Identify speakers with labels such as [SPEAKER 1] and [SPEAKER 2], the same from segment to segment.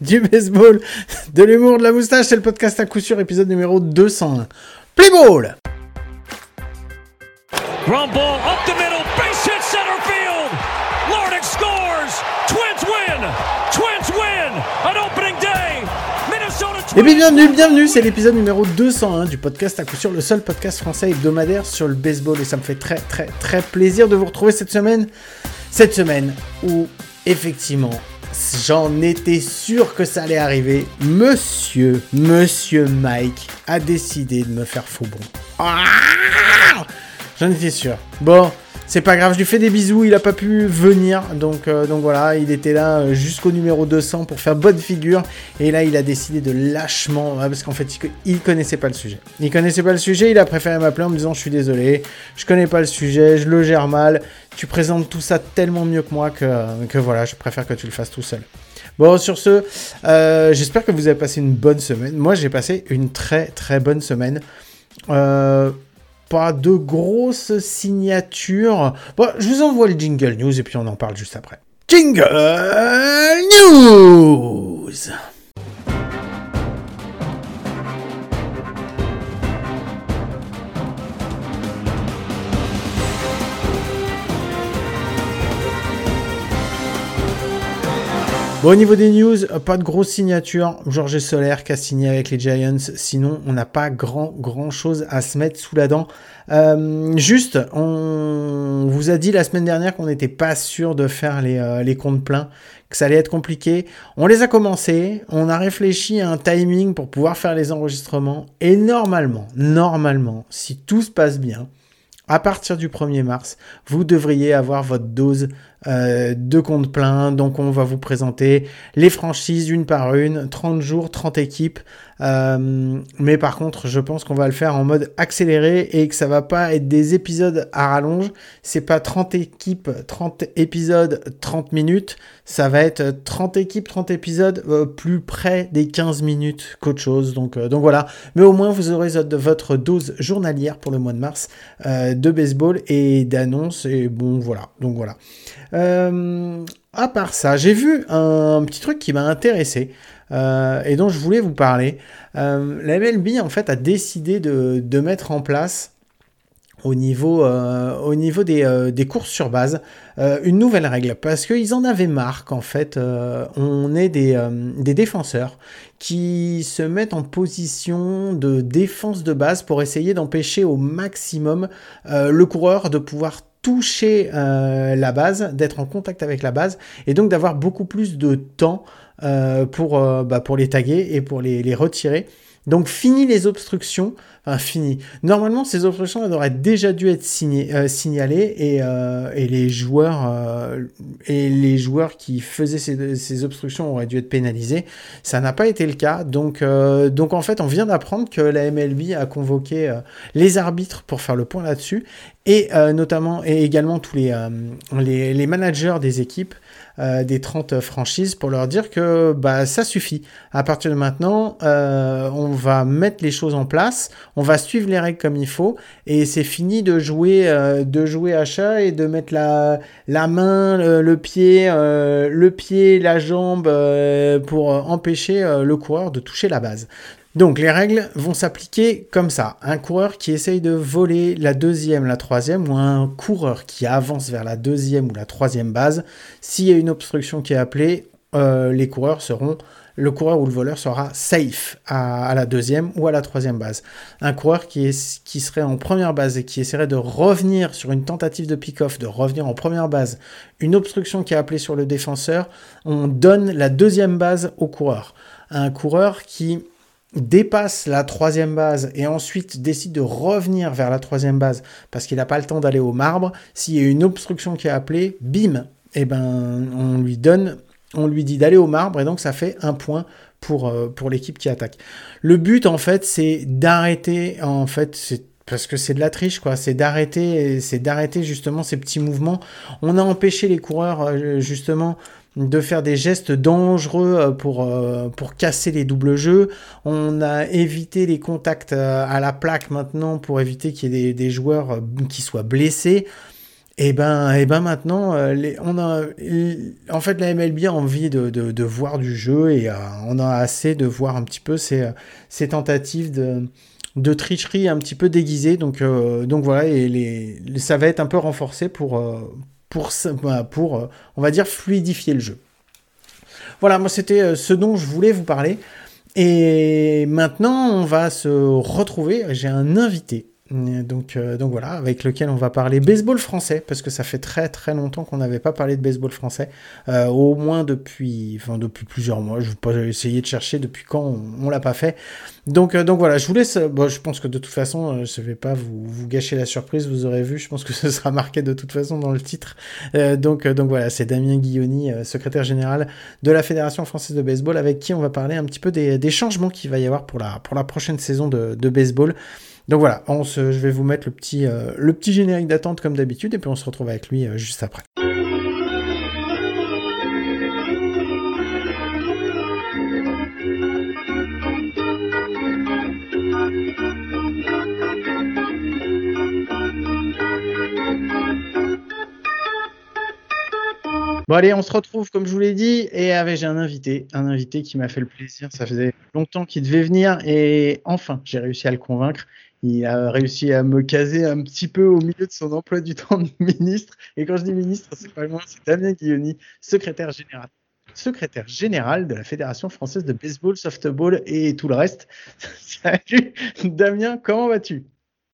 [SPEAKER 1] du baseball, de l'humour, de la moustache, c'est le podcast à coup sûr, épisode numéro 201. Play ball Ground ball up the middle, base hit center field. Scores. Twins win. Twins win. An opening day. Minnesota Twins. Et bienvenue, bienvenue, c'est l'épisode numéro 201 du podcast à coup sûr, le seul podcast français hebdomadaire sur le baseball et ça me fait très très très plaisir de vous retrouver cette semaine. Cette semaine où effectivement J'en étais sûr que ça allait arriver. Monsieur, monsieur Mike a décidé de me faire faux bon. Ah J'en étais sûr. Bon, c'est pas grave, je lui fais des bisous, il a pas pu venir, donc, euh, voilà, il était là euh, jusqu'au numéro 200 pour faire bonne figure, et là il a décidé de lâchement, parce qu'en fait il, connaissait pas le sujet. Il connaissait pas le sujet, il a préféré m'appeler en me disant je suis désolé, je connais pas le sujet, je le gère mal, tu présentes tout ça tellement mieux que moi que, que voilà, je préfère que tu le fasses tout seul. Bon, sur ce, euh, j'espère que vous avez passé une bonne semaine. Moi j'ai passé une très très bonne semaine. Euh, pas de grosses signatures. Bon, je vous envoie le jingle news et puis on en parle juste après. Jingle news Bon, au niveau des news, pas de grosses signatures. Georges Solaire qui a signé avec les Giants. Sinon, on n'a pas grand, grand chose à se mettre sous la dent. Euh, juste, on vous a dit la semaine dernière qu'on n'était pas sûr de faire les, euh, les comptes pleins, que ça allait être compliqué. On les a commencés. On a réfléchi à un timing pour pouvoir faire les enregistrements. Et normalement, normalement, si tout se passe bien, à partir du 1er mars, vous devriez avoir votre dose euh, de compte plein. Donc on va vous présenter les franchises une par une, 30 jours, 30 équipes. Euh, mais par contre, je pense qu'on va le faire en mode accéléré et que ça va pas être des épisodes à rallonge. C'est pas 30 équipes, 30 épisodes, 30 minutes. Ça va être 30 équipes, 30 épisodes, euh, plus près des 15 minutes qu'autre chose. Donc, donc voilà. Mais au moins, vous aurez votre dose journalière pour le mois de mars de baseball et d'annonces. Et bon, voilà. Donc voilà. Euh, à part ça, j'ai vu un petit truc qui m'a intéressé euh, et dont je voulais vous parler. Euh, la MLB en fait a décidé de, mettre en place au niveau, au niveau des, des, courses sur base une nouvelle règle parce qu'ils en avaient marre qu'en fait on ait des, des défenseurs qui se mettent en position de défense de base pour essayer d'empêcher au maximum le coureur de pouvoir toucher euh, la base, d'être en contact avec la base, et donc d'avoir beaucoup plus de temps euh, pour, euh, bah, pour les taguer et pour les, les retirer. Donc fini les obstructions, fini. Normalement ces obstructions auraient déjà dû être euh, signalées et, euh, et, les joueurs euh, et les joueurs qui faisaient ces, obstructions auraient dû être pénalisés. Ça n'a pas été le cas. Donc en fait on vient d'apprendre que la MLB a convoqué les arbitres pour faire le point là-dessus et notamment et également tous les managers des équipes euh, des 30 franchises pour leur dire que bah, ça suffit. À partir de maintenant, euh, on va mettre les choses en place, on va suivre les règles comme il faut, et c'est fini de jouer, euh, de jouer à chat et de mettre la, la main, le, pied, le pied, la jambe pour empêcher le coureur de toucher la base. Donc les règles vont s'appliquer comme ça. Un coureur qui essaye de voler la deuxième, la troisième, ou un coureur qui avance vers la deuxième ou la troisième base, s'il y a une obstruction qui est appelée, euh, les coureurs seront, le coureur ou le voleur sera safe à, la deuxième ou à la troisième base. Un coureur qui, qui serait en première base et qui essaierait de revenir sur une tentative de pick-off, de revenir en première base, une obstruction qui est appelée sur le défenseur, on donne la deuxième base au coureur. Un coureur qui dépasse la troisième base et ensuite décide de revenir vers la troisième base parce qu'il n'a pas le temps d'aller au marbre, s'il y a une obstruction qui est appelée, bim, et eh ben on lui donne, on lui dit d'aller au marbre et donc ça fait un point pour, euh, pour l'équipe qui attaque. Le but en fait c'est d'arrêter en fait parce que c'est de la triche quoi, c'est d'arrêter c'est d'arrêter justement ces petits mouvements. On a empêché les coureurs euh, justement de faire des gestes dangereux euh, pour, euh, pour casser les doubles jeux. On a évité les contacts à la plaque maintenant pour éviter qu'il y ait des, joueurs qui soient blessés. Et ben, et ben maintenant, on a, en fait, la MLB a envie de, de, voir du jeu et on a assez de voir un petit peu ces, ces tentatives de, de tricherie un petit peu déguisée. Donc, donc voilà, et les, ça va être un peu renforcé pour, pour, bah, pour on va dire, fluidifier le jeu. Voilà, moi c'était ce dont je voulais vous parler. Et maintenant, on va se retrouver. J'ai un invité donc, euh, donc voilà, avec lequel on va parler baseball français, parce que ça fait très très longtemps qu'on n'avait pas parlé de baseball français, euh, au moins depuis, enfin, depuis plusieurs mois. Je vais pas essayer de chercher depuis quand on, ne l'a pas fait. Donc, euh, donc voilà, je vous laisse. Bon, je pense que de toute façon, je ne vais pas vous, vous, gâcher la surprise, vous aurez vu. Je pense que ce sera marqué de toute façon dans le titre. donc, donc voilà, c'est Damien Guilloni, secrétaire général de la Fédération française de baseball, avec qui on va parler un petit peu des, des changements qu'il va y avoir pour la, pour la prochaine saison de, de baseball. Donc voilà, je vais vous mettre le petit, euh, le petit générique d'attente comme d'habitude et puis on se retrouve avec lui euh, juste après. Bon allez, on se retrouve comme je vous l'ai dit et avec j'ai un invité, un invité qui m'a fait le plaisir. Ça faisait longtemps qu'il devait venir et enfin j'ai réussi à le convaincre il a réussi à me caser un petit peu au milieu de son emploi du temps de ministre. Et quand je dis ministre, c'est pas moi, c'est Damien Guilloni, secrétaire général secrétaire général de la Fédération française de baseball, softball et tout le reste. Salut Damien, comment vas-tu?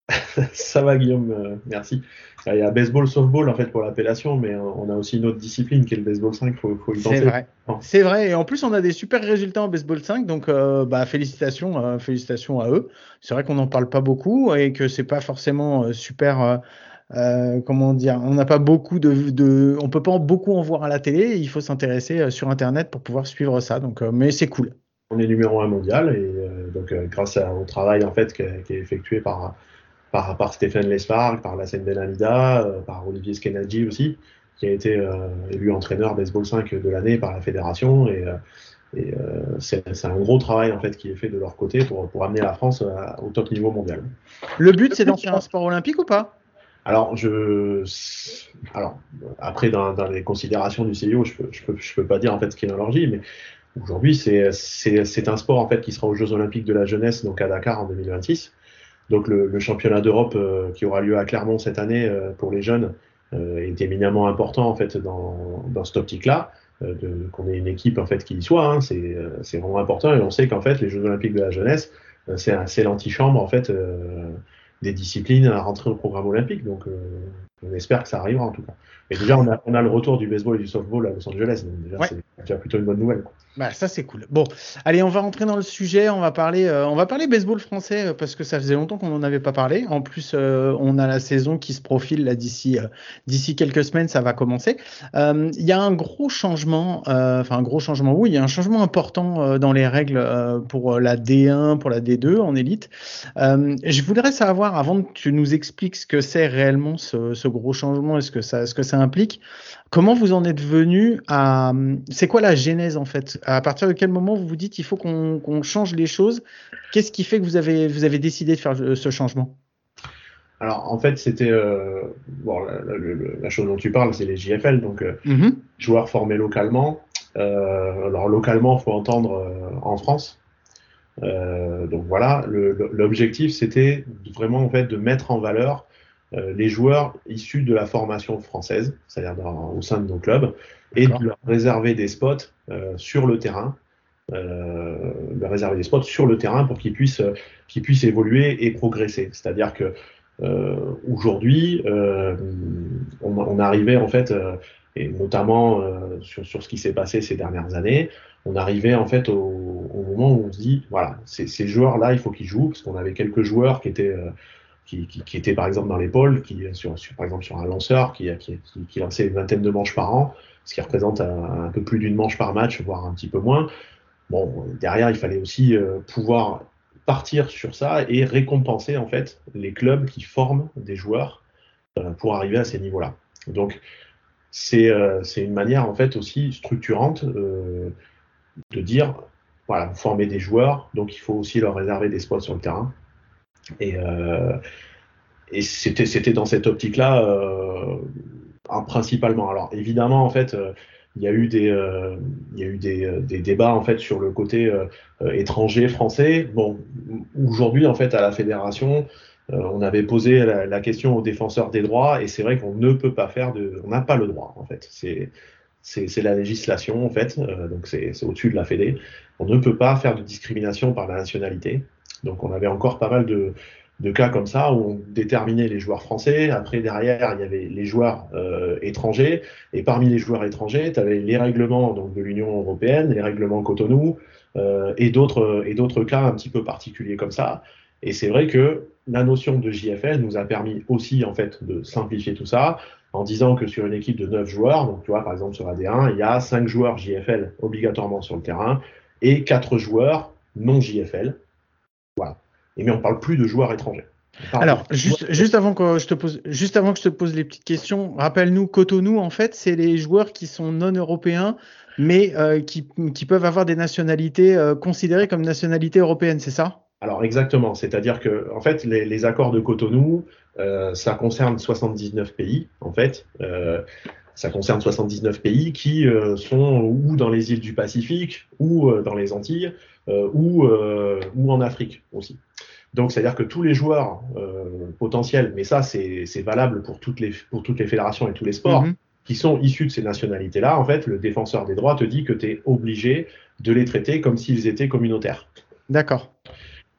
[SPEAKER 2] Ça va Guillaume, euh, merci. Il y a baseball, softball en fait pour l'appellation, mais on a aussi une autre discipline qui est le baseball 5, il faut, faut, y
[SPEAKER 1] penser. C'est vrai. C'est vrai, et en plus on a des super résultats en baseball 5, donc euh, bah, félicitations, euh, félicitations à eux. C'est vrai qu'on n'en parle pas beaucoup et que c'est pas forcément super. comment dire, on n'a pas beaucoup de, de, on peut pas beaucoup en voir à la télé. Il faut s'intéresser sur internet pour pouvoir suivre ça. Donc, mais c'est cool.
[SPEAKER 2] On est numéro un mondial et donc grâce au travail en fait qui est effectué par par, Stéphane Lesparg, par la Benalida, euh, par Olivier Skenadji aussi, qui a été euh, élu entraîneur baseball 5 de l'année par la fédération. Et, euh, c'est un gros travail en fait qui est fait de leur côté pour, pour amener la France au top niveau mondial.
[SPEAKER 1] Le but, c'est d'en faire un sport olympique ou pas?
[SPEAKER 2] Alors, je, alors, après, dans, les considérations du CIO, je peux, je peux, je peux pas dire en fait ce qu'est mais aujourd'hui, c'est un sport en fait qui sera aux Jeux Olympiques de la jeunesse, donc à Dakar en 2026. Donc le, championnat d'Europe euh, qui aura lieu à Clermont cette année euh, pour les jeunes euh, est éminemment important en fait dans, dans cette optique-là. qu'on ait une équipe en fait qui y soit, hein, c'est vraiment important et on sait qu'en fait les Jeux Olympiques de la jeunesse c'est l'antichambre en fait des disciplines à rentrer au programme olympique donc on espère que ça arrivera en tout cas. Et déjà on a, on a le retour du baseball et du softball à Los Angeles donc déjà c'est déjà plutôt une bonne nouvelle. Quoi.
[SPEAKER 1] Bah, ça c'est cool. Bon, allez, on va rentrer dans le sujet. On va parler, euh, on va parler baseball français euh, parce que ça faisait longtemps qu'on n'en avait pas parlé. En plus, euh, on a la saison qui se profile là d'ici d'ici quelques semaines, ça va commencer. Il y a un gros changement, enfin un gros changement. Oui, il y a un changement important dans les règles pour la D1, pour la D2 en élite. je voudrais savoir, avant que tu nous expliques ce que c'est réellement ce, ce, gros changement et ce que ça, ce que ça implique, comment vous en êtes venu à, c'est quoi la genèse en fait? À partir de quel moment vous vous dites il faut qu'on change les choses? Qu'est-ce qui fait que vous avez, vous avez décidé de faire ce changement?
[SPEAKER 2] Alors en fait c'était euh, bon, la, chose dont tu parles c'est les JFL donc euh, mm-hmm. joueurs formés localement. Euh, alors localement faut entendre en France. donc voilà l'objectif c'était vraiment en fait de mettre en valeur les joueurs issus de la formation française, c'est-à-dire au sein de nos clubs, et de leur réserver des spots euh, sur le terrain, euh, leur réserver des spots sur le terrain pour qu'ils puissent, qu'ils puissent évoluer et progresser. C'est-à-dire que euh, aujourd'hui, euh, on, on, arrivait en fait, euh, et notamment euh, sur, sur, ce qui s'est passé ces dernières années, on arrivait en fait au, au moment où on se dit, voilà, ces, ces joueurs-là, il faut qu'ils jouent, parce qu'on avait quelques joueurs qui étaient qui, qui, étaient par exemple dans l'épaule, qui par exemple sur un lanceur qui, qui, lançait une vingtaine de manches par an, ce qui représente un, peu plus d'une manche par match, voire un petit peu moins. Bon, derrière, il fallait aussi euh, pouvoir partir sur ça et récompenser en fait les clubs qui forment des joueurs euh, pour arriver à ces niveaux-là. Donc, c'est euh, une manière en fait aussi structurante de dire voilà, vous formez des joueurs, donc il faut aussi leur réserver des spots sur le terrain. Et, et c'était dans cette optique-là principalement. Alors évidemment, en fait, il y a eu des, il y a eu des, des, débats en fait sur le côté étranger français. Bon, aujourd'hui en fait à la fédération, on avait posé la, question aux défenseurs des droits et c'est vrai qu'on ne peut pas faire de, on n'a pas le droit en fait. C'est c'est la législation en fait, euh, donc c'est au-dessus de la Fédé. On ne peut pas faire de discrimination par la nationalité. Donc on avait encore pas mal de, cas comme ça où on déterminait les joueurs français. Après, derrière, il y avait les joueurs euh, étrangers. Et parmi les joueurs étrangers, tu avais les règlements donc, de l'Union européenne, les règlements Cotonou euh, et d'autres cas un petit peu particuliers comme ça. Et c'est vrai que la notion de JFL nous a permis aussi en fait de simplifier tout ça en disant que sur une équipe de 9 joueurs, donc tu vois par exemple sur AD1, il y a 5 joueurs JFL obligatoirement sur le terrain et 4 joueurs non JFL. Voilà. Et mais on parle plus de joueurs étrangers.
[SPEAKER 1] Alors, juste, juste, avant que je te pose, juste avant que je te pose les petites questions, rappelle-nous, Cotonou, en fait, c'est les joueurs qui sont non européens, mais euh, qui, qui, peuvent avoir des nationalités euh, considérées comme nationalités européennes, c'est ça?
[SPEAKER 2] Alors exactement, c'est-à-dire que en fait les, accords de Cotonou, euh, ça concerne 79 pays en fait. Euh, ça concerne 79 pays qui euh, sont ou dans les îles du Pacifique, ou dans les Antilles, ou, ou en Afrique aussi. Donc c'est-à-dire que tous les joueurs potentiels, mais ça c'est valable pour toutes, les, pour toutes les fédérations et tous les sports, mm-hmm. qui sont issus de ces nationalités-là, en fait, le défenseur des droits te dit que tu es obligé de les traiter comme s'ils étaient communautaires.
[SPEAKER 1] D'accord.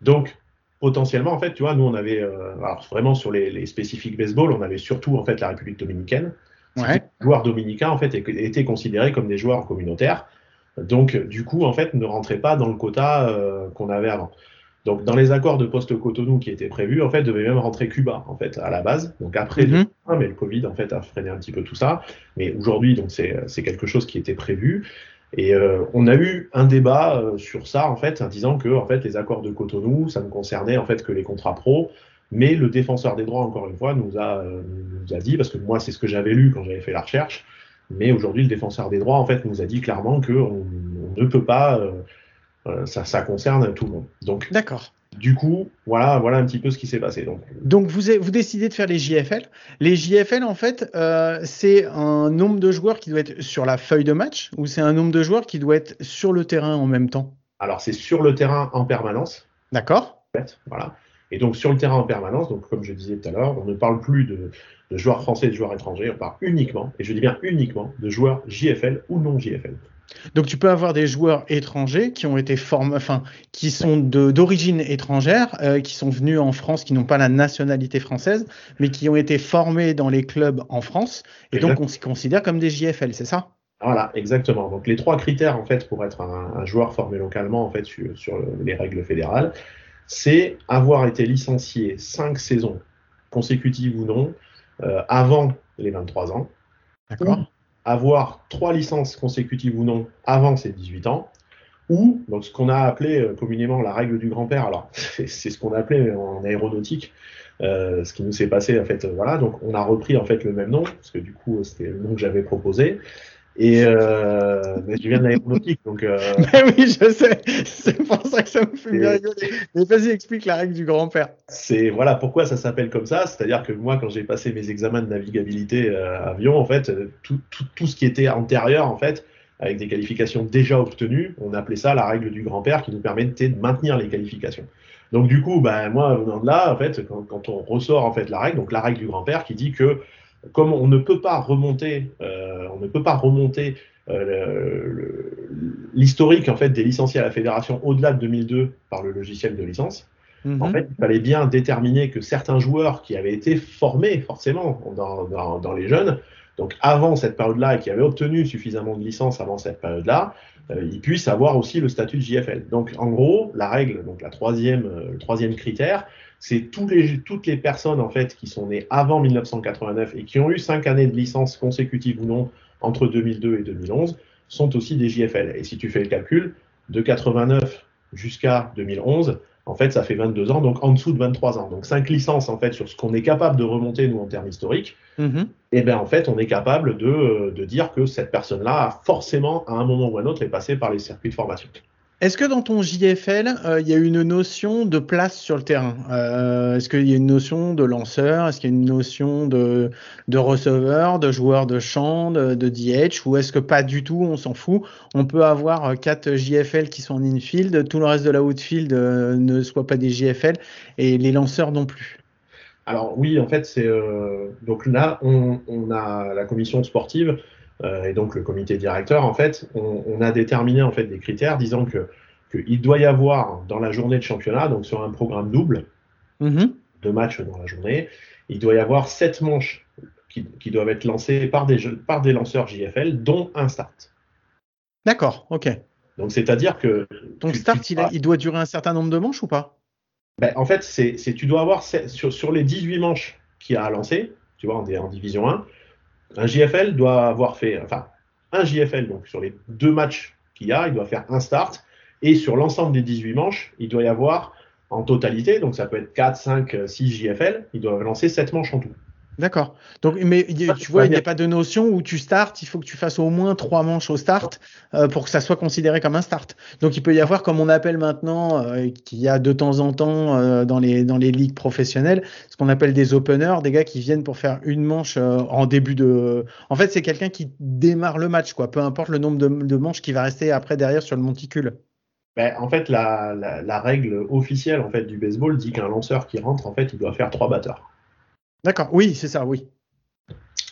[SPEAKER 2] Donc, potentiellement, en fait, tu vois, nous, on avait, euh, alors vraiment sur les, les, spécifiques baseball, on avait surtout, en fait, la République dominicaine.
[SPEAKER 1] Ouais.
[SPEAKER 2] Les joueurs dominicains, en fait, étaient considérés comme des joueurs communautaires. Donc, du coup, en fait, ne rentraient pas dans le quota euh, qu'on avait avant. Donc, dans les accords de post-Cotonou qui étaient prévus, en fait, devait même rentrer Cuba, en fait, à la base. Donc, après, mm mais le Covid, en fait, a freiné un petit peu tout ça. Mais aujourd'hui, donc, c'est quelque chose qui était prévu. Et euh, on a eu un débat euh, sur ça en fait, en disant que en fait les accords de Cotonou, ça ne concernait en fait que les contrats pro. Mais le défenseur des droits, encore une fois, nous a, euh, nous a dit, parce que moi c'est ce que j'avais lu quand j'avais fait la recherche, mais aujourd'hui le défenseur des droits en fait nous a dit clairement que on, ne peut pas, ça, ça concerne tout le monde.
[SPEAKER 1] Donc d'accord.
[SPEAKER 2] Du coup, voilà, voilà un petit peu ce qui s'est passé. Donc,
[SPEAKER 1] Donc vous, vous décidez de faire les JFL. Les JFL, en fait, euh, c'est un nombre de joueurs qui doit être sur la feuille de match ou c'est un nombre de joueurs qui doit être sur le terrain en même temps?
[SPEAKER 2] Alors, c'est sur le terrain en permanence.
[SPEAKER 1] D'accord.
[SPEAKER 2] Voilà. Et donc, sur le terrain en permanence, donc comme je disais tout à l'heure, on ne parle plus de, de joueurs français et de joueurs étrangers, on parle uniquement, et je dis bien uniquement, de joueurs JFL ou non JFL.
[SPEAKER 1] Donc tu peux avoir des joueurs étrangers qui ont été formés, enfin qui sont d'origine étrangère, euh, qui sont venus en France, qui n'ont pas la nationalité française, mais qui ont été formés dans les clubs en France, et donc on s'y considère comme des JFL, c'est ça?
[SPEAKER 2] Voilà, exactement. Donc les trois critères en fait pour être un, joueur formé localement en fait sur, les règles fédérales, c'est avoir été licencié cinq saisons consécutives ou non euh, avant les 23 ans.
[SPEAKER 1] D'accord
[SPEAKER 2] avoir trois licences consécutives ou non avant ses 18 ans, ou donc ce qu'on a appelé euh, communément la règle du grand-père. Alors, c'est ce qu'on a appelé en aéronautique, euh, ce qui nous s'est passé en fait. voilà, donc on a repris en fait le même nom parce que du coup c'était le nom que j'avais proposé. Et euh, mais je viens de l'aéronautique, donc. Euh...
[SPEAKER 1] Mais oui, je sais. C'est pour ça que ça me fait bien rigoler. Mais vas-y, explique la règle du grand-père.
[SPEAKER 2] C'est voilà pourquoi ça s'appelle comme ça. C'est-à-dire que moi, quand j'ai passé mes examens de navigabilité euh, avion, en fait, tout, tout, tout, ce qui était antérieur, en fait, avec des qualifications déjà obtenues, on appelait ça la règle du grand-père, qui nous permettait de maintenir les qualifications. Donc du coup, ben moi, venant de là, en fait, quand, quand on ressort en fait la règle, donc la règle du grand-père qui dit que comme on ne peut pas remonter, euh, on ne peut pas remonter euh, l'historique en fait des licenciés à la fédération au-delà de 2002 par le logiciel de licence. Mhm. En fait, il fallait bien déterminer que certains joueurs qui avaient été formés forcément dans, dans, les jeunes, donc avant cette période-là et qui avaient obtenu suffisamment de licences avant cette période-là, euh, ils puissent avoir aussi le statut de JFL. Donc en gros, la règle, donc la troisième, le troisième critère, c'est les, toutes les personnes en fait qui sont nées avant 1989 et qui ont eu cinq années de licence consécutives ou non entre 2002 et 2011 sont aussi des JFL. Et si tu fais le calcul, de 89 jusqu'à 2011, en fait, ça fait 22 ans, donc en dessous de 23 ans. Donc 5 licences en fait sur ce qu'on est capable de remonter nous en termes historiques. Mm-hmm. Et bien en fait, on est capable de, de dire que cette personne-là a forcément à un moment ou à un autre est passée par les circuits de formation.
[SPEAKER 1] Est-ce que dans ton JFL, euh, il y a une notion de place sur le terrain? Euh, Est-ce qu'il y a une notion de lanceur? Est-ce qu'il y a une notion de, de receveur, de joueur de champ, de, DH Ou est-ce que pas du tout On s'en fout? On peut avoir euh, quatre JFL qui sont en infield, tout le reste de la outfield ne soit pas des JFL et les lanceurs non plus.
[SPEAKER 2] Alors oui, en fait, c'est donc là, on, a la commission sportive et donc le comité directeur, en fait, on, a déterminé en fait des critères disant que qu'il doit y avoir dans la journée de championnat, donc sur un programme double mm-hmm. de matchs dans la journée, il doit y avoir sept manches qui, doivent être lancées par des, par des lanceurs JFL, dont un start.
[SPEAKER 1] D'accord, ok.
[SPEAKER 2] Donc c'est-à-dire que.
[SPEAKER 1] Ton start, il, doit durer un certain nombre de manches ou pas?
[SPEAKER 2] Ben, En fait, c'est tu dois avoir sur, sur les 18 manches qu'il y a à lancer, tu vois, en, en division 1, un JFL doit avoir fait, enfin, un JFL, donc sur les deux matchs qu'il y a, il doit faire un start. Et sur l'ensemble des 18 manches, il doit y avoir en totalité, donc ça peut être 4, 5, 6 JFL, il doit lancer 7 manches en tout.
[SPEAKER 1] D'accord. Donc, mais tu vois, il n'y a pas de notion où tu startes, il faut que tu fasses au moins trois manches au start euh, pour que ça soit considéré comme un start. Donc, il peut y avoir, comme on appelle maintenant, euh, qu'il y a de temps en temps euh, dans les dans les ligues professionnelles, ce qu'on appelle des openers, des gars qui viennent pour faire une manche en début de. En fait, c'est quelqu'un qui démarre le match, quoi. Peu importe le nombre de, de manches qui va rester après derrière sur le monticule.
[SPEAKER 2] Ben, en fait, la, la, la, règle officielle en fait du baseball dit qu'un lanceur qui rentre, en fait, il doit faire trois batteurs.
[SPEAKER 1] D'accord, oui, c'est ça, oui.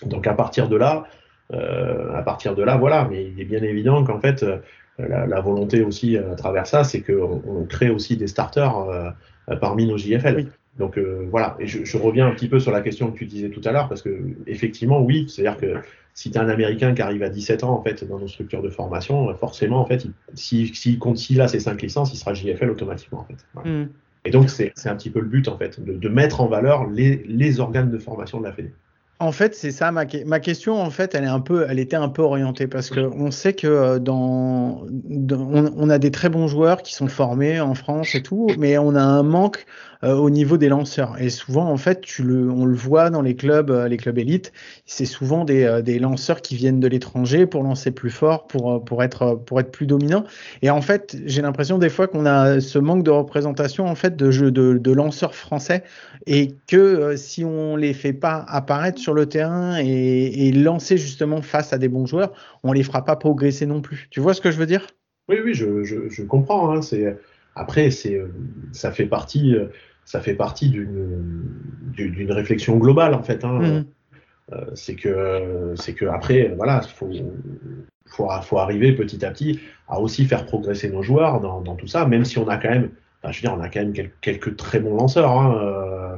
[SPEAKER 2] Donc à partir de là, euh, à partir de là, voilà, mais il est bien évident qu'en fait, euh, la, volonté aussi à travers ça, c'est qu'on on crée aussi des starters euh, parmi nos JFL. Donc voilà, et je, reviens un petit peu sur la question que tu disais tout à l'heure, parce que effectivement, oui, c'est-à-dire que si tu es un Américain qui arrive à 17 ans en fait dans nos structures de formation, forcément en fait, s'il si, compte s'il a ses 5 licences, il sera JFL automatiquement en fait. Hmm. Et donc, c'est un petit peu le but, en fait, de, mettre en valeur les, les, organes de formation de la Fédé.
[SPEAKER 1] En fait, c'est ça ma, ma, question. En fait, elle est un peu, elle était un peu orientée parce que on sait que euh, dans, on, a des très bons joueurs qui sont formés en France et tout, mais on a un manque au niveau des lanceurs. Et souvent, en fait, tu le, on le voit dans les clubs, euh, les clubs élites, c'est souvent des, euh, des, lanceurs qui viennent de l'étranger pour lancer plus fort, pour, pour, être, pour être plus dominant. Et en fait, j'ai l'impression des fois qu'on a ce manque de représentation en fait de de, lanceurs français et que si on les fait pas apparaître sur le terrain et, lancer justement face à des bons joueurs, on les fera pas progresser non plus. Tu vois ce que je veux dire?
[SPEAKER 2] Oui, oui, je, je, comprends. Hein, après, ça fait partie, ça fait partie d'une, réflexion globale en fait. Hein. Mmh. Euh, c'est que, c'est que après, voilà, faut, faut, faut arriver petit à petit à aussi faire progresser nos joueurs dans, dans tout ça, même si on a quand même, enfin, je veux dire, on a quand même quelques, très bons lanceurs. Hein, euh,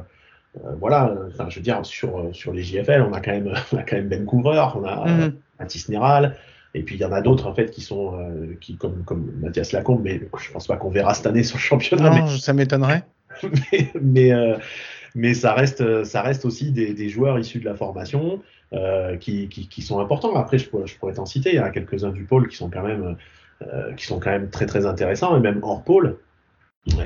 [SPEAKER 2] euh, voilà, enfin, je veux dire, sur, sur les JFL, on a quand même, on a quand même Ben Couvreur, on a mmh. Mathis Neral, et puis il y en a d'autres en fait qui sont euh, qui comme comme Mathias Lacombe, mais je pense pas qu'on verra cette année sur le championnat.
[SPEAKER 1] Non, ça m'étonnerait.
[SPEAKER 2] mais mais, euh, mais, ça reste ça reste aussi des, des joueurs issus de la formation euh, qui, qui, qui, sont importants. Après, je pourrais, je pourrais t'en citer. Il y a quelques-uns du pôle qui sont quand même euh, qui sont quand même très très intéressants et même hors pôle.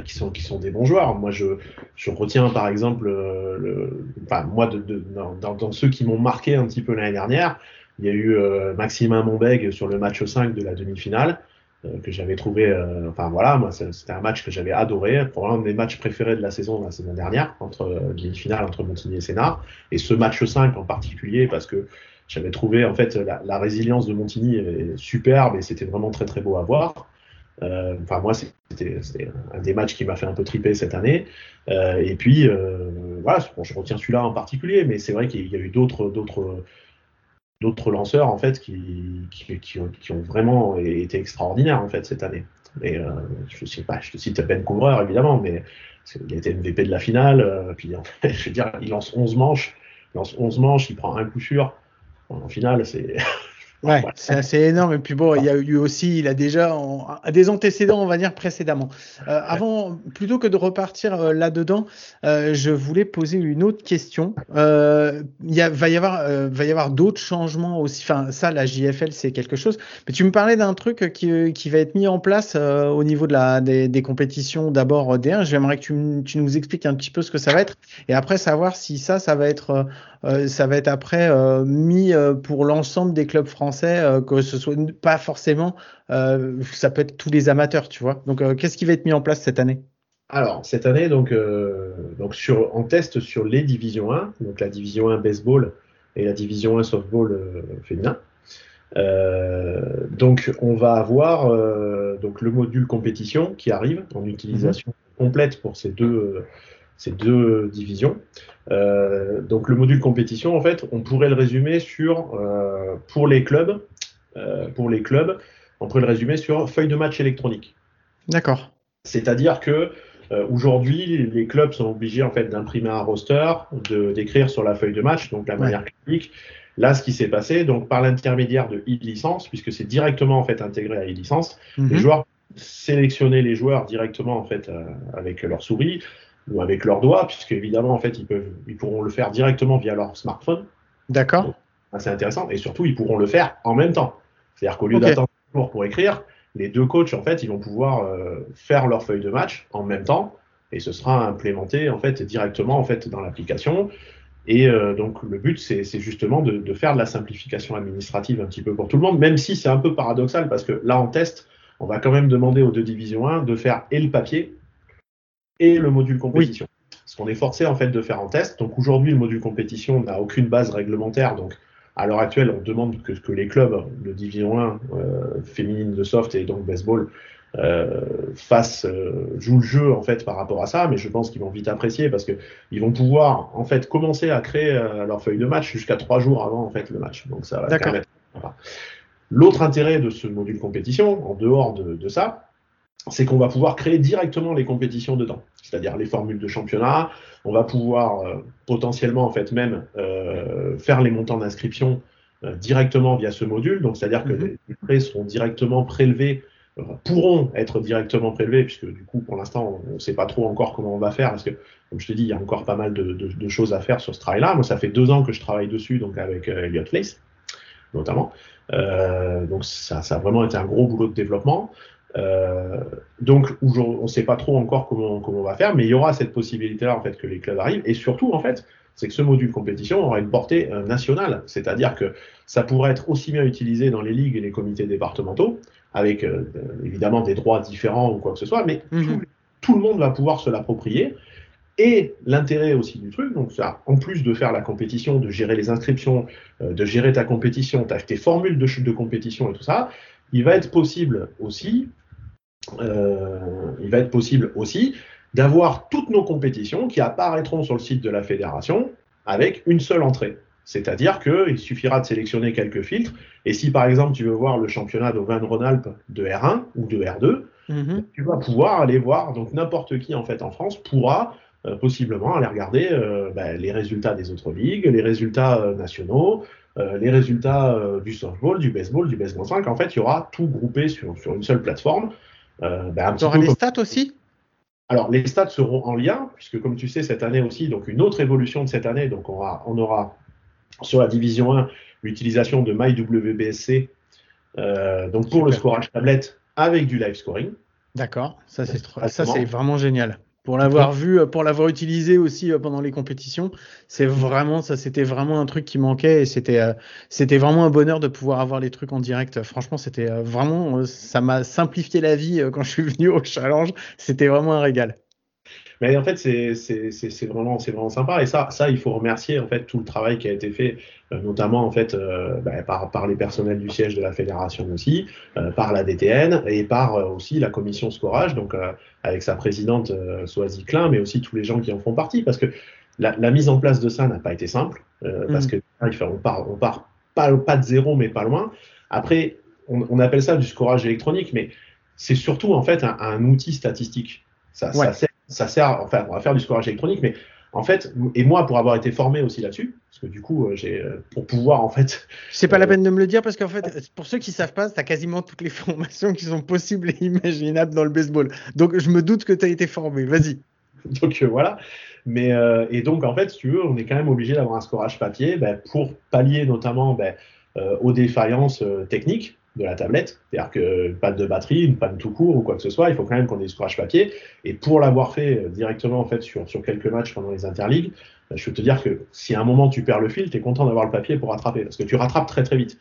[SPEAKER 2] Qui sont, qui sont des bons joueurs. Moi, je, je retiens par exemple, le, enfin, moi, de, de dans, dans, ceux qui m'ont marqué un petit peu l'année dernière, il y a eu euh, Maximin Monbeg sur le match 5 de la demi-finale euh, que j'avais trouvé, euh, enfin voilà, moi c'était un match que j'avais adoré, probablement un de mes matchs préférés de la saison la saison dernière, entre demi-finale entre Montigny et Sénart, et ce match 5 en particulier parce que j'avais trouvé en fait la, résilience de Montigny superbe et c'était vraiment très très beau à voir. enfin moi c'était un des matchs qui m'a fait un peu triper cette année. et puis voilà, je retiens celui-là en particulier, mais c'est vrai qu'il y a eu d'autres d'autres d'autres lanceurs en fait qui, qui, ont, vraiment été extraordinaires en fait cette année. Et euh, je sais pas, je te cite Ben Couvreur évidemment, mais il a été MVP de la finale. Euh, puis je veux dire, il lance 11 manches, il lance 11 manches, il prend un coup sûr. En finale, c'est
[SPEAKER 1] Ouais, c'est assez énorme. Et puis bon, il y a eu aussi, il a déjà des antécédents, on va dire précédemment. Euh, avant, plutôt que de repartir euh, là-dedans, euh, je voulais poser une autre question. Il va y avoir, va y avoir d'autres changements aussi. Enfin, ça, la JFL, c'est quelque chose. Mais tu me parlais d'un truc qui, qui va être mis en place au niveau de la des, des compétitions d'abord D1. J'aimerais que tu, tu, nous expliques un petit peu ce que ça va être, et après savoir si ça, ça va être, ça va être après mis pour l'ensemble des clubs français français, que ce soit pas forcément, ça peut être tous les amateurs, tu vois. Donc, qu'est-ce qui va être mis en place cette année?
[SPEAKER 2] Alors, cette année, donc, donc sur, en test sur les divisions 1, donc la division 1 baseball et la division 1 softball féminin. donc, on va avoir donc le module compétition qui arrive en utilisation mhm. complète pour ces deux, ces deux divisions. Euh, donc le module compétition, en fait, on pourrait le résumer sur, euh, pour les clubs, euh, pour les clubs, on pourrait le résumer sur feuille de match électronique.
[SPEAKER 1] D'accord.
[SPEAKER 2] C'est-à-dire que aujourd'hui, les clubs sont obligés en fait d'imprimer un roster, de d'écrire sur la feuille de match, donc la manière clinique. Là, ce qui s'est passé, donc par l'intermédiaire de e-licence, puisque c'est directement en fait intégré à e-licence, les mhm. joueurs sélectionner les joueurs directement en fait avec leur souris, ou avec leurs doigts, puisque évidemment, en fait, ils, peuvent, ils pourront le faire directement via leur smartphone.
[SPEAKER 1] D'accord.
[SPEAKER 2] C'est intéressant. Et surtout, ils pourront le faire en même temps. C'est-à-dire qu'au lieu d'attendre toujours pour écrire, les deux coachs, en fait, ils vont pouvoir euh, faire leur feuille de match en même temps, et ce sera implémenté en fait directement en fait dans l'application. Et euh, donc le but, c'est justement de, de, faire de la simplification administrative un petit peu pour tout le monde, même si c'est un peu paradoxal parce que là en test, on va quand même demander aux deux divisions 1 de faire et le papier et le module compétition. Ce qu'on est forcé en fait de faire en test. Donc aujourd'hui, le module compétition n'a aucune base réglementaire. Donc à l'heure actuelle, on demande que, que les clubs de Division 1 euh, féminine de soft et donc baseball euh, fassent, euh, jouent le jeu en fait par rapport à ça. Mais je pense qu'ils vont vite apprécier parce que ils vont pouvoir en fait commencer à créer euh, leur feuille de match jusqu'à trois jours avant en fait le match. Donc ça va permettre. L'autre intérêt de ce module compétition, en dehors de, de ça, c'est qu'on va pouvoir créer directement les compétitions dedans, c'est-à-dire les formules de championnat. On va pouvoir euh, potentiellement en fait même euh, faire les montants d'inscription euh, directement via ce module. Donc c'est-à-dire que mhm. les frais seront directement prélevés, pourront être directement prélevés, puisque du coup pour l'instant on ne sait pas trop encore comment on va faire, parce que comme je te dis, il y a encore pas mal de, de, de choses à faire sur ce travail-là. Moi ça fait deux ans que je travaille dessus, donc avec Elliot Place notamment. donc ça, ça, a vraiment été un gros boulot de développement. Euh, donc on ne sait pas trop encore comment, comment on va faire, mais il y aura cette possibilité-là en fait que les clubs arrivent. Et surtout en fait, c'est que ce module compétition aura une portée euh, nationale, c'est-à-dire que ça pourrait être aussi bien utilisé dans les ligues et les comités départementaux, avec euh, évidemment des droits différents ou quoi que ce soit, mais mhm. tout, le monde va pouvoir se l'approprier. Et l'intérêt aussi du truc, donc ça, en plus de faire la compétition, de gérer les inscriptions, de gérer ta compétition, tes formules de, de compétition et tout ça, il va être possible aussi euh, il va être possible aussi d'avoir toutes nos compétitions qui apparaîtront sur le site de la fédération avec une seule entrée. C'est-à-dire qu'il suffira de sélectionner quelques filtres. Et si par exemple tu veux voir le championnat d'Auvergne-Rhône-Alpes de R1 ou de R2, mhm. tu vas pouvoir aller voir. Donc n'importe qui en fait en France pourra euh, possiblement aller regarder euh, ben, les résultats des autres ligues, les résultats nationaux, les résultats du softball, du baseball, du baseball 5. En fait, il y aura tout groupé sur, sur une seule plateforme.
[SPEAKER 1] Euh, ben, les stats aussi
[SPEAKER 2] alors, les stats seront en lien, puisque comme tu sais, cette année aussi, donc une autre évolution de cette année, donc on aura, on aura sur la division 1 l'utilisation de MyWBSC, euh, donc pour le scorage tablette avec du live scoring.
[SPEAKER 1] D'accord, ça c'est vraiment génial. Pour l'avoir vu, euh, pour l'avoir utilisé aussi euh, pendant les compétitions, c'est vraiment ça, c'était vraiment un truc qui manquait et c'était euh, c'était vraiment un bonheur de pouvoir avoir les trucs en direct. Franchement, c'était vraiment ça m'a simplifié la vie quand je suis venu au challenge. C'était vraiment un régal.
[SPEAKER 2] Mais en fait, c'est vraiment, vraiment sympa. Et ça, ça, il faut remercier en fait tout le travail qui a été fait, euh, notamment en fait euh, bah, par, par les personnels du siège de la fédération aussi, euh, par la DTN et par aussi la commission scorage, donc avec sa présidente Soazie Klein, mais aussi tous les gens qui en font partie, parce que la, la mise en place de ça n'a pas été simple, parce mm. que on part, on part pas, pas de zéro, mais pas loin. Après, on, on appelle ça du scorage électronique, mais c'est surtout en fait un, un outil statistique. Ça, ça sert ça sert, enfin, on va faire du scorage électronique, mais en fait, et moi, pour avoir été formé aussi là-dessus, parce que du coup, euh, j'ai, euh, pour pouvoir, en fait.
[SPEAKER 1] C'est pas la euh, peine de me le dire, parce qu'en fait, pour ceux qui savent pas, tu as quasiment toutes les formations qui sont possibles et imaginables dans le baseball. Donc, je me doute que tu as été formé. Vas-y.
[SPEAKER 2] Donc, voilà. Mais, et donc, en fait, si tu veux, on est quand même obligé d'avoir un scorage papier ben, pour pallier notamment ben, aux défaillances techniques de la tablette. C'est-à-dire qu'une panne de batterie, une panne tout court ou quoi que ce soit, il faut quand même qu'on ait du scorage papier. Et pour l'avoir fait euh, directement en fait sur, sur quelques matchs pendant les interligues, bah, je peux te dire que si à un moment tu perds le fil, tu es content d'avoir le papier pour rattraper parce que tu rattrapes très très vite.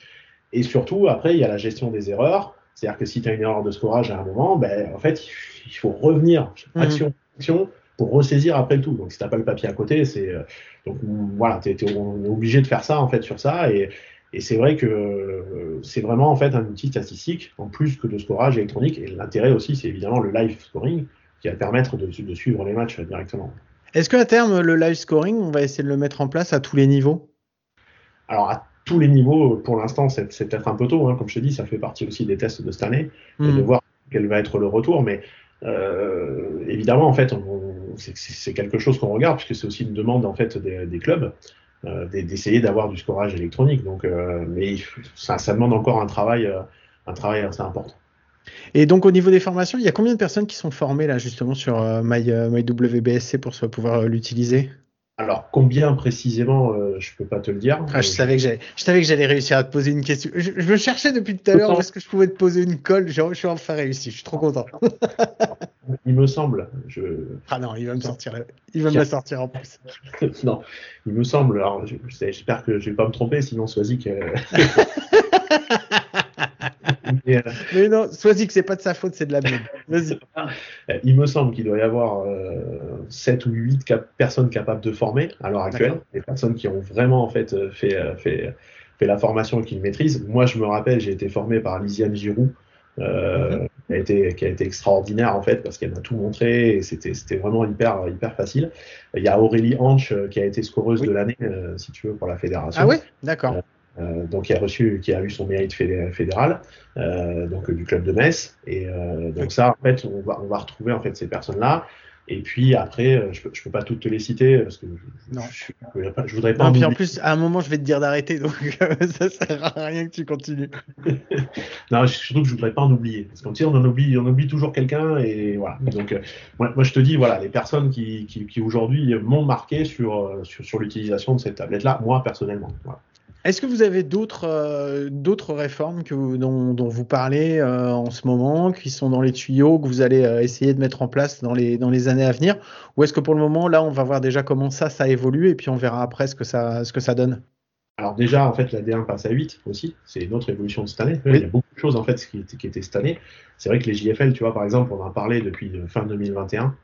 [SPEAKER 2] Et surtout, après, il y a la gestion des erreurs. C'est-à-dire que si tu as une erreur de scorage à un moment, ben, en fait, il faut revenir, mhm. action, action, pour ressaisir après le tout. Donc, si tu n'as pas le papier à côté, c'est. Euh, donc, voilà, tu es, obligé de faire ça, en fait, sur ça. Et, et c'est vrai que euh, c'est vraiment, en fait, un outil statistique, en plus que de scorage électronique. Et l'intérêt aussi, c'est évidemment le live scoring, qui va permettre de, de suivre les matchs directement.
[SPEAKER 1] Est-ce qu'à terme, le live scoring, on va essayer de le mettre en place à tous les niveaux?
[SPEAKER 2] Alors, à tous les niveaux, pour l'instant, c'est peut-être un peu tôt. Hein. Comme je te dis, ça fait partie aussi des tests de cette année, et de voir quel va être le retour. Mais euh, évidemment, en fait, c'est quelque chose qu'on regarde, puisque c'est aussi une demande en fait des, clubs d'essayer d'avoir du scorage électronique. Donc, euh, mais ça, ça, demande encore un travail, un travail assez important.
[SPEAKER 1] Et donc au niveau des formations, il y a combien de personnes qui sont formées là justement sur euh, MyWBSC pour pouvoir euh, l'utiliser?
[SPEAKER 2] Alors, combien précisément, euh, je peux pas te le dire.
[SPEAKER 1] Ah, je, savais que je savais que j'allais réussir à te poser une question. Je, me cherchais depuis tout à l'heure est-ce que je pouvais te poser une colle. Je, suis enfin réussi. Je suis trop content.
[SPEAKER 2] il me semble. Je...
[SPEAKER 1] Ah non, il va me sortir. Il va me la sortir en plus.
[SPEAKER 2] non, il me semble. Alors, j'espère que je vais pas me tromper, sinon Swazik.
[SPEAKER 1] mais, euh, mais, non, que c'est pas de sa faute, c'est de la mienne. Vas-y.
[SPEAKER 2] Euh, il me semble qu'il doit y avoir 7 euh, ou 8 personnes capables de former à l'heure actuelle, des personnes qui ont vraiment en fait fait, fait, fait la formation et qui le maîtrisent. Moi, je me rappelle, j'ai été formé par Lisiane Giroux. Mhm. qui, a été, qui a été extraordinaire en fait parce qu'elle m'a tout montré et c'était vraiment hyper hyper facile. Il y a Aurélie Hanche qui a été scoreuse de l'année si tu veux pour la fédération.
[SPEAKER 1] Ah oui, d'accord.
[SPEAKER 2] Euh, donc qui a reçu, qui a eu son mérite fédéral, euh, donc du club de Metz. Et euh, donc ça, en fait, on va, on va retrouver en fait ces personnes-là. Et puis après, je peux, je peux pas toutes te les citer parce que je, non. je, je, voudrais pas.
[SPEAKER 1] Non, puis en plus, à un moment, je vais te dire d'arrêter, donc ça sert à rien que tu continues.
[SPEAKER 2] non, surtout que je voudrais pas en oublier, parce qu'en on en oublie, on oublie toujours quelqu'un, et voilà. Donc, moi, moi, je te dis, voilà, les personnes qui, qui, qui aujourd'hui m'ont marqué sur, sur, sur l'utilisation de cette tablette-là, moi personnellement. Voilà.
[SPEAKER 1] Est-ce que vous avez d'autres euh, d'autres réformes que dont, dont, vous parlez euh, en ce moment, qui sont dans les tuyaux, que vous allez euh, essayer de mettre en place dans les, dans les années à venir? Ou est-ce que pour le moment, là, on va voir déjà comment ça, ça évolue et puis on verra après ce que ça, ce que ça donne?
[SPEAKER 2] Alors déjà, en fait, la D1 passe à 8 aussi. C'est une autre évolution de cette année. Il y a beaucoup de choses en fait qui, qui étaient cette année. C'est vrai que les JFL, tu vois, par exemple, on en parlait depuis fin 2021.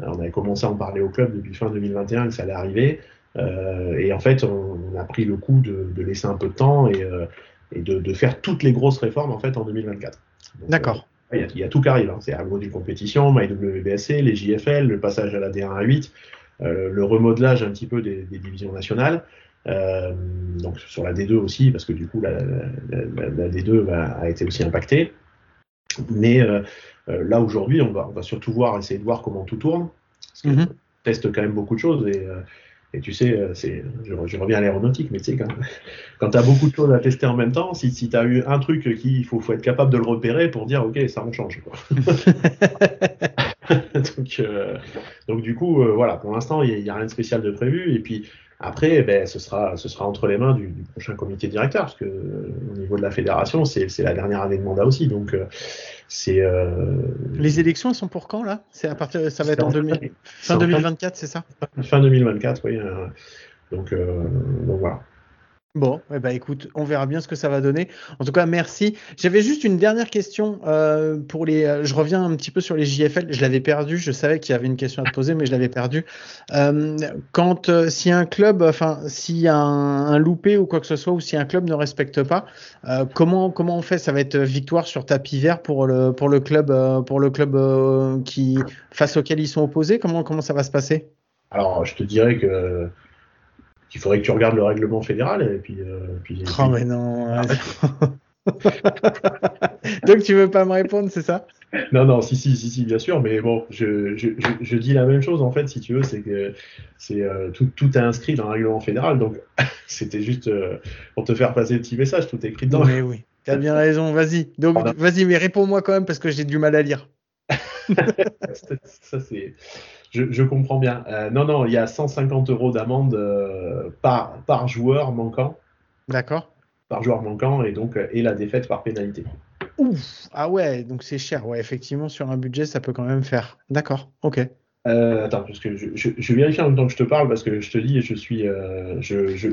[SPEAKER 2] on avait commencé à en parler au club depuis fin 2021 que ça allait arriver. Euh, et en fait, on, a pris le coup de, de, laisser un peu de temps et, euh, et de, de, faire toutes les grosses réformes en fait en 2024.
[SPEAKER 1] D'accord.
[SPEAKER 2] Euh, il y, y, a tout qui arrive. Hein. C'est du compétition, MyWBSC, les JFL, le passage à la D1 à 8, euh, le remodelage un petit peu des, des divisions nationales. Euh, donc sur la D2 aussi, parce que du coup la, la, la, D2 a été aussi impactée. Mais euh, là aujourd'hui, on va, on va surtout voir, essayer de voir comment tout tourne. Parce que mm-hmm. on teste quand même beaucoup de choses et, et tu sais, euh, c'est, je, reviens à l'aéronautique, mais tu sais, quand, quand tu as beaucoup de choses à tester en même temps, si, si tu as eu un truc qui, il faut, faut, être capable de le repérer pour dire, OK, ça, on change. donc, euh, donc, du coup, euh, voilà, pour l'instant, il n'y a, rien de spécial de prévu. Et puis, après, ben, ce, sera, ce sera entre les mains du, du prochain comité directeur, parce que au niveau de la fédération, c'est la dernière année de mandat aussi. Donc, c'est.
[SPEAKER 1] Les élections, elles sont pour quand, là? C'est à partir, ça va être en, fin 2024, c'est ça?
[SPEAKER 2] Fin 2024, oui. donc, donc voilà.
[SPEAKER 1] Bon, eh ben écoute, on verra bien ce que ça va donner. En tout cas, merci. J'avais juste une dernière question euh, pour les. Euh, je reviens un petit peu sur les JFL. Je l'avais perdu. Je savais qu'il y avait une question à te poser, mais je l'avais perdu. Euh, quand si un club, enfin, a un, loupé ou quoi que ce soit, ou si un club ne respecte pas, comment comment on fait? Ça va être victoire sur tapis vert pour le pour le club pour le club qui face auquel ils sont opposés? Comment comment ça va se passer?
[SPEAKER 2] Alors, je te dirais que il faudrait que tu regardes le règlement fédéral et puis. Euh, puis,
[SPEAKER 1] oh, mais non. Donc tu veux pas me répondre, c'est ça?
[SPEAKER 2] Non, non, si, si, si, si, bien sûr, mais bon, je, je, je, dis la même chose en fait, si tu veux, c'est que c'est euh, tout, tout est inscrit dans le règlement fédéral, donc c'était juste euh, pour te faire passer le petit message, tout est écrit dedans.
[SPEAKER 1] Mais oui, tu as bien raison, vas-y. Donc vas-y, mais réponds-moi quand même parce que j'ai du mal à lire.
[SPEAKER 2] ça c'est je, comprends bien. Euh, non, non, il y a 150 euros d'amende euh, par, par joueur manquant.
[SPEAKER 1] D'accord.
[SPEAKER 2] Par joueur manquant et donc et la défaite par pénalité.
[SPEAKER 1] Ouf Ah ouais, donc c'est cher. Ouais, effectivement, sur un budget, ça peut quand même faire. D'accord, ok.
[SPEAKER 2] Euh, attends, parce que je, je, vérifie en même temps que je te parle parce que je te dis, je suis, euh, je, je,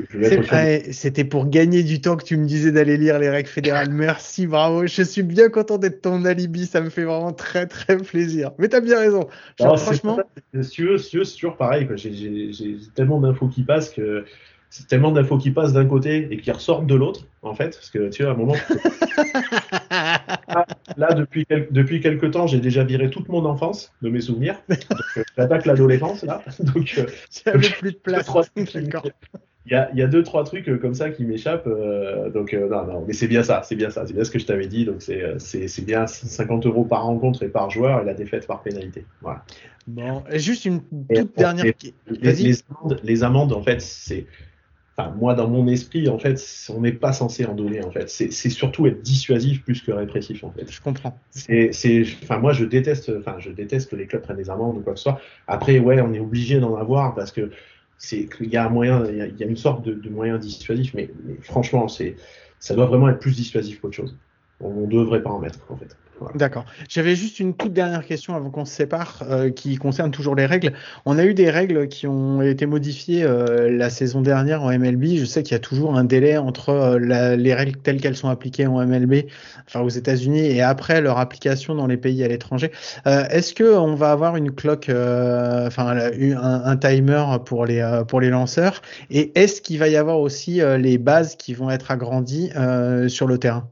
[SPEAKER 1] C'était pour gagner du temps que tu me disais d'aller lire les règles fédérales. Merci, bravo. Je suis bien content d'être ton alibi. Ça me fait vraiment très très plaisir. Mais t'as bien raison. franchement,
[SPEAKER 2] si tu veux, c'est toujours pareil. J'ai tellement d'infos qui passent que c'est tellement d'infos qui passent d'un côté et qui ressortent de l'autre, en fait, parce que tu vois, à un moment. là, depuis, depuis quelques temps, j'ai déjà viré toute mon enfance de mes souvenirs. Euh, j'attaque l'adolescence, là. Donc,
[SPEAKER 1] euh, plus de place.
[SPEAKER 2] Il y, a, il y a deux, trois trucs euh, comme ça qui m'échappent. donc, non, non, mais c'est bien ça, c'est bien ça, c'est bien ce que je t'avais dit. Donc, c'est bien 50 euros par rencontre et par joueur et la défaite par pénalité. Voilà.
[SPEAKER 1] Bon, juste une toute dernière.
[SPEAKER 2] Les, les, amendes, les amendes, en fait, c'est Enfin, moi, dans mon esprit, en fait, on n'est pas censé en donner. En fait, c'est surtout être dissuasif plus que répressif. En fait,
[SPEAKER 1] je comprends.
[SPEAKER 2] C'est, enfin, moi, je déteste, enfin, je déteste que les clubs prennent des amendes ou quoi que ce soit. Après, ouais, on est obligé d'en avoir parce que c'est qu'il y a un moyen, il y a, une sorte de, moyen dissuasif, mais, mais franchement, c'est, ça doit vraiment être plus dissuasif qu'autre chose. On ne devrait pas en mettre, en fait.
[SPEAKER 1] D'accord. J'avais juste une toute dernière question avant qu'on se sépare, euh, qui concerne toujours les règles. On a eu des règles qui ont été modifiées euh, la saison dernière en MLB. Je sais qu'il y a toujours un délai entre euh, les règles telles qu'elles sont appliquées en MLB, enfin aux États-Unis, et après leur application dans les pays à l'étranger. Est-ce que on va avoir une clock, enfin un, un, timer pour les pour les lanceurs, et est-ce qu'il va y avoir aussi les bases qui vont être agrandies sur le terrain?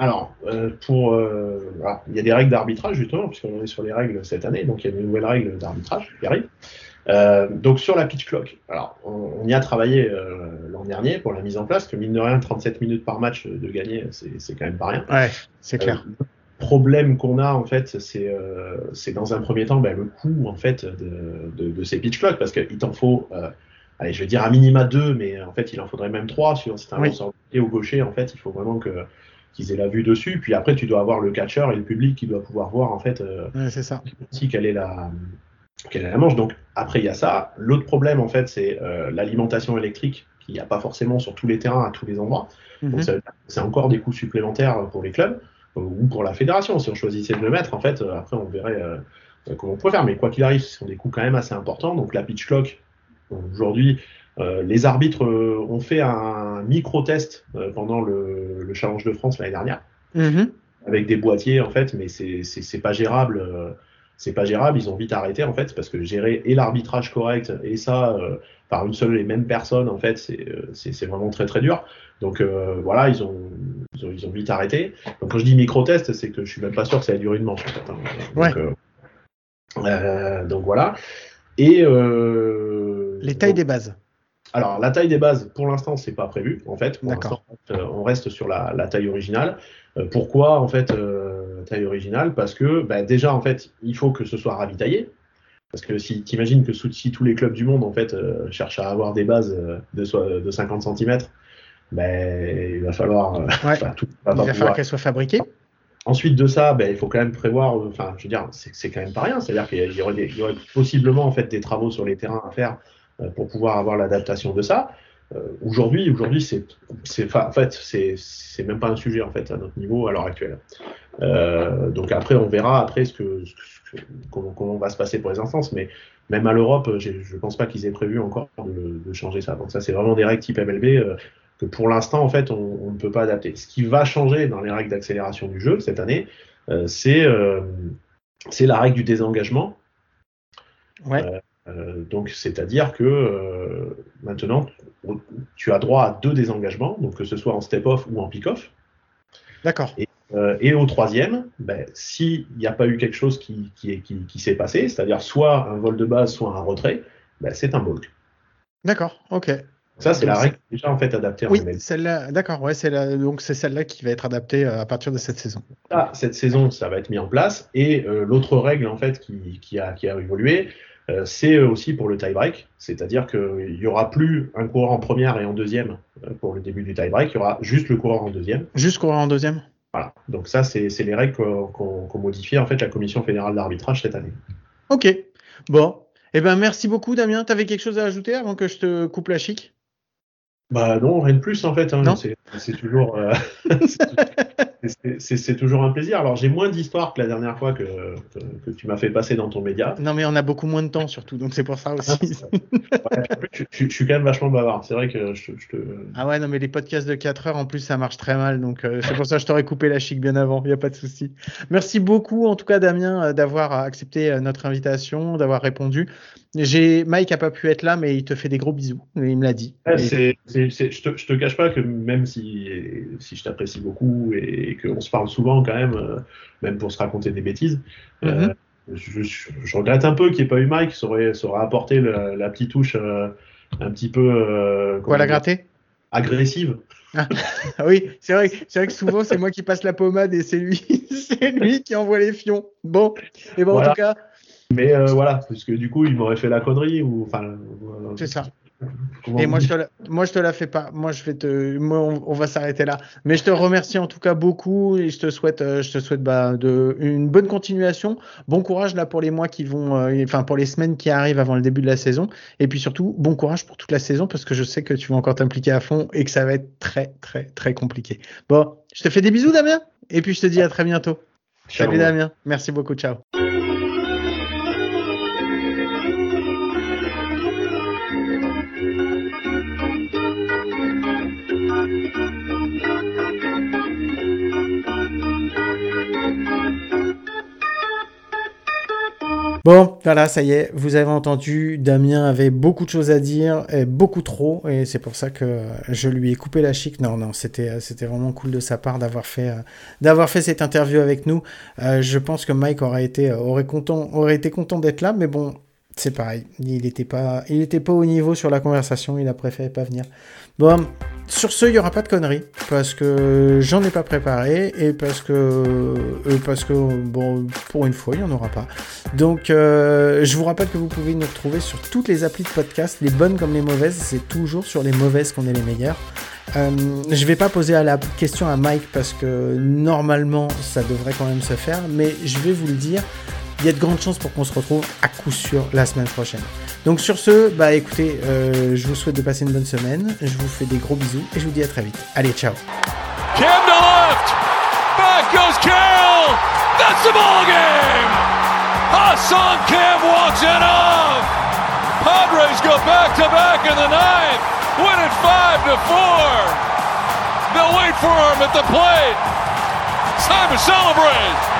[SPEAKER 2] Alors, euh, pour, euh, il y a des règles d'arbitrage justement, puisqu'on est sur les règles cette année, donc il y a des nouvelles règles d'arbitrage qui arrivent. Euh, donc sur la pitch clock, alors on, y a travaillé l'an dernier pour la mise en place, que mine de rien, 37 minutes par match de gagner, c'est quand même pas rien.
[SPEAKER 1] Ouais, c'est clair.
[SPEAKER 2] le problème qu'on a en fait, c'est dans un premier temps ben, le coût en fait de, de, de ces pitch clocks, parce qu'il t'en faut allez, je vais dire à minima deux, mais en fait, il en faudrait même trois. Si c'est un oui. au gaucher, en fait, il faut vraiment que qu'ils aient la vue dessus. Puis après, tu dois avoir le catcheur et le public qui doit pouvoir voir en fait
[SPEAKER 1] euh, c'est ça.
[SPEAKER 2] aussi quelle est la quelle est la manche. Donc après, il y a ça. L'autre problème en fait, c'est euh, l'alimentation électrique qu'il n'y a pas forcément sur tous les terrains à tous les endroits. Donc mhm. c'est encore des coûts supplémentaires pour les clubs euh, ou pour la fédération. Si on choisissait de le mettre, en fait, après on verrait comment on pourrait faire. Mais quoi qu'il arrive, ce sont des coûts quand même assez importants. Donc la pitch clock aujourd'hui euh, les arbitres euh, ont fait un micro-test euh, pendant le, le, Challenge de France l'année dernière, mm-hmm. avec des boîtiers en fait, mais c'est pas gérable. c'est pas gérable, ils ont vite arrêté en fait, parce que gérer et l'arbitrage correct et ça par une seule et même personne en fait, c'est vraiment très très dur. Donc voilà, ils ont, ils ont, vite arrêté. Donc quand je dis micro-test, c'est que je suis même pas sûr que ça ait duré une manche en fait. Hein. Donc, donc, voilà. Et
[SPEAKER 1] les tailles des bases.
[SPEAKER 2] Alors, la taille des bases, pour l'instant, c'est pas prévu. En fait, pour l'instant, euh, on reste sur la, taille originale. Euh, pourquoi, en fait, euh, taille originale? Parce que, bah, déjà, en fait, il faut que ce soit ravitaillé. Parce que si tu imagines que si tous les clubs du monde, en fait, cherchent à avoir des bases de, de 50 cm, ben, il va falloir.
[SPEAKER 1] tout, il va falloir qu'elles soient fabriquées.
[SPEAKER 2] Ensuite de ça, ben, il faut quand même prévoir, enfin, je veux dire, c'est quand même pas rien. C'est-à-dire qu'il y, aurait, y aurait possiblement en fait des travaux sur les terrains à faire euh, pour pouvoir avoir l'adaptation de ça. Euh, aujourd'hui, aujourd'hui, c'est, c'est, en fait, c'est, c'est même pas un sujet en fait à notre niveau à l'heure actuelle. Euh, donc après, on verra après ce que, comment, comment, va se passer pour les instances, mais même à l'Europe, je ne pense pas qu'ils aient prévu encore de, de, changer ça. Donc ça, c'est vraiment des règles type MLB euh, que pour l'instant, en fait, on, on, ne peut pas adapter. Ce qui va changer dans les règles d'accélération du jeu cette année, euh, c'est, euh, c'est la règle du désengagement.
[SPEAKER 1] Ouais.
[SPEAKER 2] Euh, donc, c'est-à-dire que euh, maintenant, tu as droit à deux désengagements, donc que ce soit en step-off ou en pick-off.
[SPEAKER 1] D'accord.
[SPEAKER 2] Et, euh, et, au troisième, ben, s'il n'y a pas eu quelque chose qui, qui, qui, qui s'est passé, c'est-à-dire soit un vol de base, soit un retrait, ben, c'est un bulk.
[SPEAKER 1] D'accord, ok.
[SPEAKER 2] Ça, c'est la règle déjà en fait adaptée
[SPEAKER 1] oui, celle-là, d'accord, ouais, c'est donc c'est celle-là qui va être adaptée à partir de cette saison.
[SPEAKER 2] Ah, cette saison, ça va être mis en place. Et l'autre règle en fait qui, qui, a, qui a évolué, c'est aussi pour le tie-break, c'est-à-dire qu'il n'y aura plus un coureur en première et en deuxième euh, pour le début du tie-break, il y aura juste le coureur en deuxième.
[SPEAKER 1] Juste coureur en deuxième
[SPEAKER 2] Voilà, donc ça, c'est les règles qu'ont modifié en fait la Commission fédérale d'arbitrage cette année.
[SPEAKER 1] Ok, bon. Eh ben, merci beaucoup, Damien. Tu avais quelque chose à ajouter avant que je te coupe la chic?
[SPEAKER 2] Bah non, rien de plus en fait. Hein. C'est toujours. Euh, c'est toujours un plaisir. Alors, j'ai moins d'histoires que la dernière fois que, que, tu m'as fait passer dans ton média.
[SPEAKER 1] Non, mais on a beaucoup moins de temps, surtout, donc c'est pour ça aussi.
[SPEAKER 2] je, suis quand même vachement bavard. C'est vrai que je, te.
[SPEAKER 1] Ah ouais, non, mais les podcasts de 4 heures, en plus, ça marche très mal. Donc, euh, c'est pour ça que je t'aurais coupé la chic bien avant. Il n'y a pas de souci. Merci beaucoup, en tout cas, Damien, euh, d'avoir accepté euh, notre invitation, d'avoir répondu. J'ai Mike a pas pu être là, mais il te fait des gros bisous. Il me l'a dit.
[SPEAKER 2] je, te, je te cache pas que même si, si je t'apprécie beaucoup et, qu'on se parle souvent quand même, euh, même pour se raconter des bêtises, euh, mhm. je, regrette un peu qu'il n'y ait pas eu Mike. Ça aurait, ça aurait apporté la, petite touche euh, un petit peu.
[SPEAKER 1] Quoi la gratter
[SPEAKER 2] Agressive.
[SPEAKER 1] Ah, oui, c'est vrai, c'est vrai que souvent c'est moi qui passe la pommade et c'est lui, c'est lui qui envoie les fions. Bon, et bon en tout cas.
[SPEAKER 2] Mais euh, voilà, parce que du coup, il m'aurait fait la connerie ou enfin.
[SPEAKER 1] C'est ça. Et moi je, te la, moi, je te la fais pas. Moi, je vais te. on, va s'arrêter là. Mais je te remercie en tout cas beaucoup et je te souhaite, euh, je te souhaite bah, de, une bonne continuation. Bon courage là pour les mois qui vont, euh, enfin pour les semaines qui arrivent avant le début de la saison. Et puis surtout, bon courage pour toute la saison parce que je sais que tu vas encore t'impliquer à fond et que ça va être très, très, très compliqué. Bon, je te fais des bisous, Damien. Et puis je te dis à très bientôt. Salut, Damien. Merci beaucoup. Ciao. Bon, voilà, ça y est, vous avez entendu, Damien avait beaucoup de choses à dire, et beaucoup trop, et c'est pour ça que je lui ai coupé la chic. Non, non, c'était, c'était vraiment cool de sa part d'avoir fait, d'avoir fait cette interview avec nous. Euh, je pense que Mike aurait été, aurait content, aurait été content d'être là, mais bon, c'est pareil, il n'était pas, il était pas au niveau sur la conversation, il a préféré pas venir. Bon, sur ce, il n'y aura pas de conneries, parce que j'en ai pas préparé, et parce que, euh, parce que bon, pour une fois, il n'y en aura pas. Donc, euh, je vous rappelle que vous pouvez nous retrouver sur toutes les applis de podcast, les bonnes comme les mauvaises, c'est toujours sur les mauvaises qu'on est les meilleurs. Euh, je vais pas poser la question à Mike parce que normalement ça devrait quand même se faire, mais je vais vous le dire il y a de grandes chances pour qu'on se retrouve à coup sûr la semaine prochaine. Donc sur ce, bah écoutez, euh, je vous souhaite de passer une bonne semaine, je vous fais des gros bisous et je vous dis à très vite. Allez, ciao. Cam to left, back goes Carroll, that's the ball game. Hassan Cam walks it off. Padres go back to back in the ninth, win it five to four. They'll wait for him at the plate. It's time to celebrate.